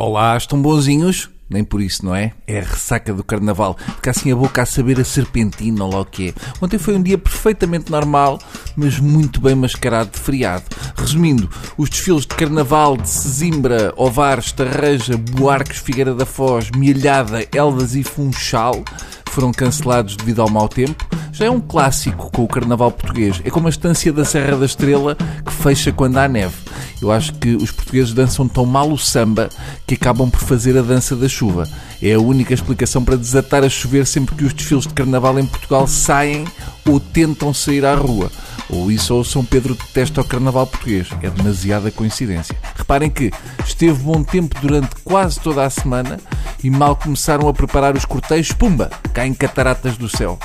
Olá, estão bonzinhos? Nem por isso, não é? É a ressaca do carnaval. Fica assim a boca a saber a serpentina lá o que é. Ontem foi um dia perfeitamente normal, mas muito bem mascarado de feriado. Resumindo, os desfiles de carnaval de Sesimbra, Ovares, Tarreja, Buarques, Figueira da Foz, Milhada, Elvas e Funchal foram cancelados devido ao mau tempo. Já é um clássico com o carnaval português. É como a estância da Serra da Estrela que fecha quando há neve. Eu acho que os portugueses dançam tão mal o samba que acabam por fazer a dança da chuva. É a única explicação para desatar a chover sempre que os desfiles de carnaval em Portugal saem ou tentam sair à rua. Ou isso ou São Pedro detesta o carnaval português. É demasiada coincidência. Reparem que esteve bom tempo durante quase toda a semana e mal começaram a preparar os cortejos, pumba, caem cataratas do céu.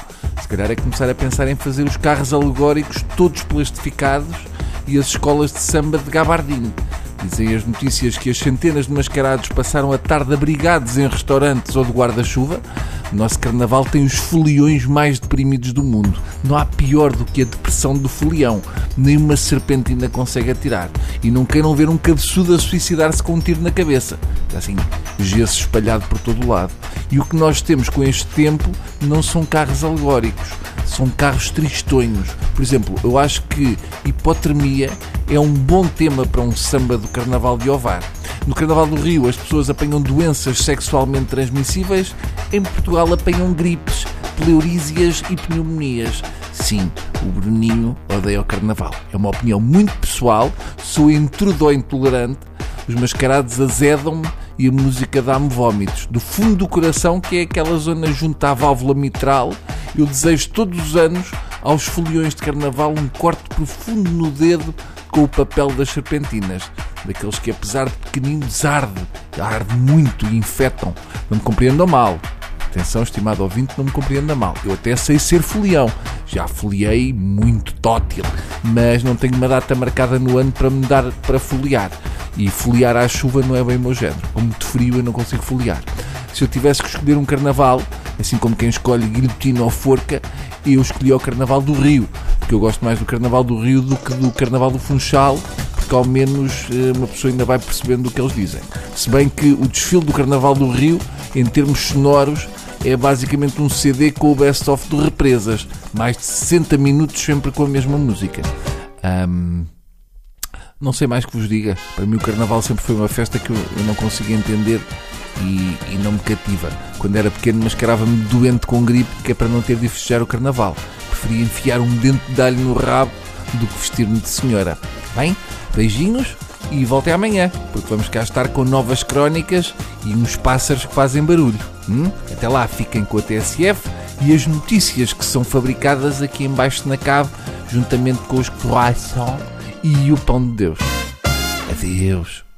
Se calhar é começar a pensar em fazer os carros alegóricos todos plastificados e as escolas de samba de gabardine. Dizem as notícias que as centenas de mascarados passaram a tarde abrigados em restaurantes ou de guarda-chuva. Nosso carnaval tem os foliões mais deprimidos do mundo. Não há pior do que a depressão do folião. Nem uma serpentina consegue atirar. E não queiram ver um cabeçudo a suicidar-se com um tiro na cabeça. Assim, gesso espalhado por todo o lado. E o que nós temos com este tempo não são carros alegóricos, são carros tristonhos. Por exemplo, eu acho que hipotermia é um bom tema para um samba do Carnaval de Ovar. No Carnaval do Rio as pessoas apanham doenças sexualmente transmissíveis, em Portugal apanham gripes, pleurísias e pneumonias. Sim, o Bruninho odeia o Carnaval. É uma opinião muito pessoal, sou intrudo intolerante, os mascarados azedam-me e a música dá-me vómitos. Do fundo do coração, que é aquela zona junto à válvula mitral, eu desejo todos os anos aos foliões de carnaval um corte profundo no dedo com o papel das serpentinas. Daqueles que, apesar de pequeninos, arde, arde muito e infectam. Não me compreendam mal. Atenção, estimado ouvinte, não me compreenda mal. Eu até sei ser folião. Já foliei muito tótil, mas não tenho uma data marcada no ano para me dar para foliar. E foliar à chuva não é bem o meu género. Com muito frio eu não consigo foliar. Se eu tivesse que escolher um carnaval, assim como quem escolhe guilhotina ou forca, eu escolhi o Carnaval do Rio, porque eu gosto mais do Carnaval do Rio do que do Carnaval do Funchal, porque ao menos eh, uma pessoa ainda vai percebendo o que eles dizem. Se bem que o desfile do Carnaval do Rio, em termos sonoros, é basicamente um CD com o best-of de represas, mais de 60 minutos sempre com a mesma música. Um, não sei mais que vos diga. Para mim, o Carnaval sempre foi uma festa que eu, não conseguia entender e, e, não me cativa. Quando era pequeno, mascarava-me doente com gripe, que é para não ter de festejar o Carnaval. Preferia enfiar um dente de alho no rabo do que vestir-me de senhora. Bem, beijinhos e voltem amanhã, porque vamos cá estar com novas crónicas e uns pássaros que fazem barulho. Hum? Até lá, fiquem com a TSF e as notícias que são fabricadas aqui embaixo na cave, juntamente com os croissants e o pão de Deus. Adeus.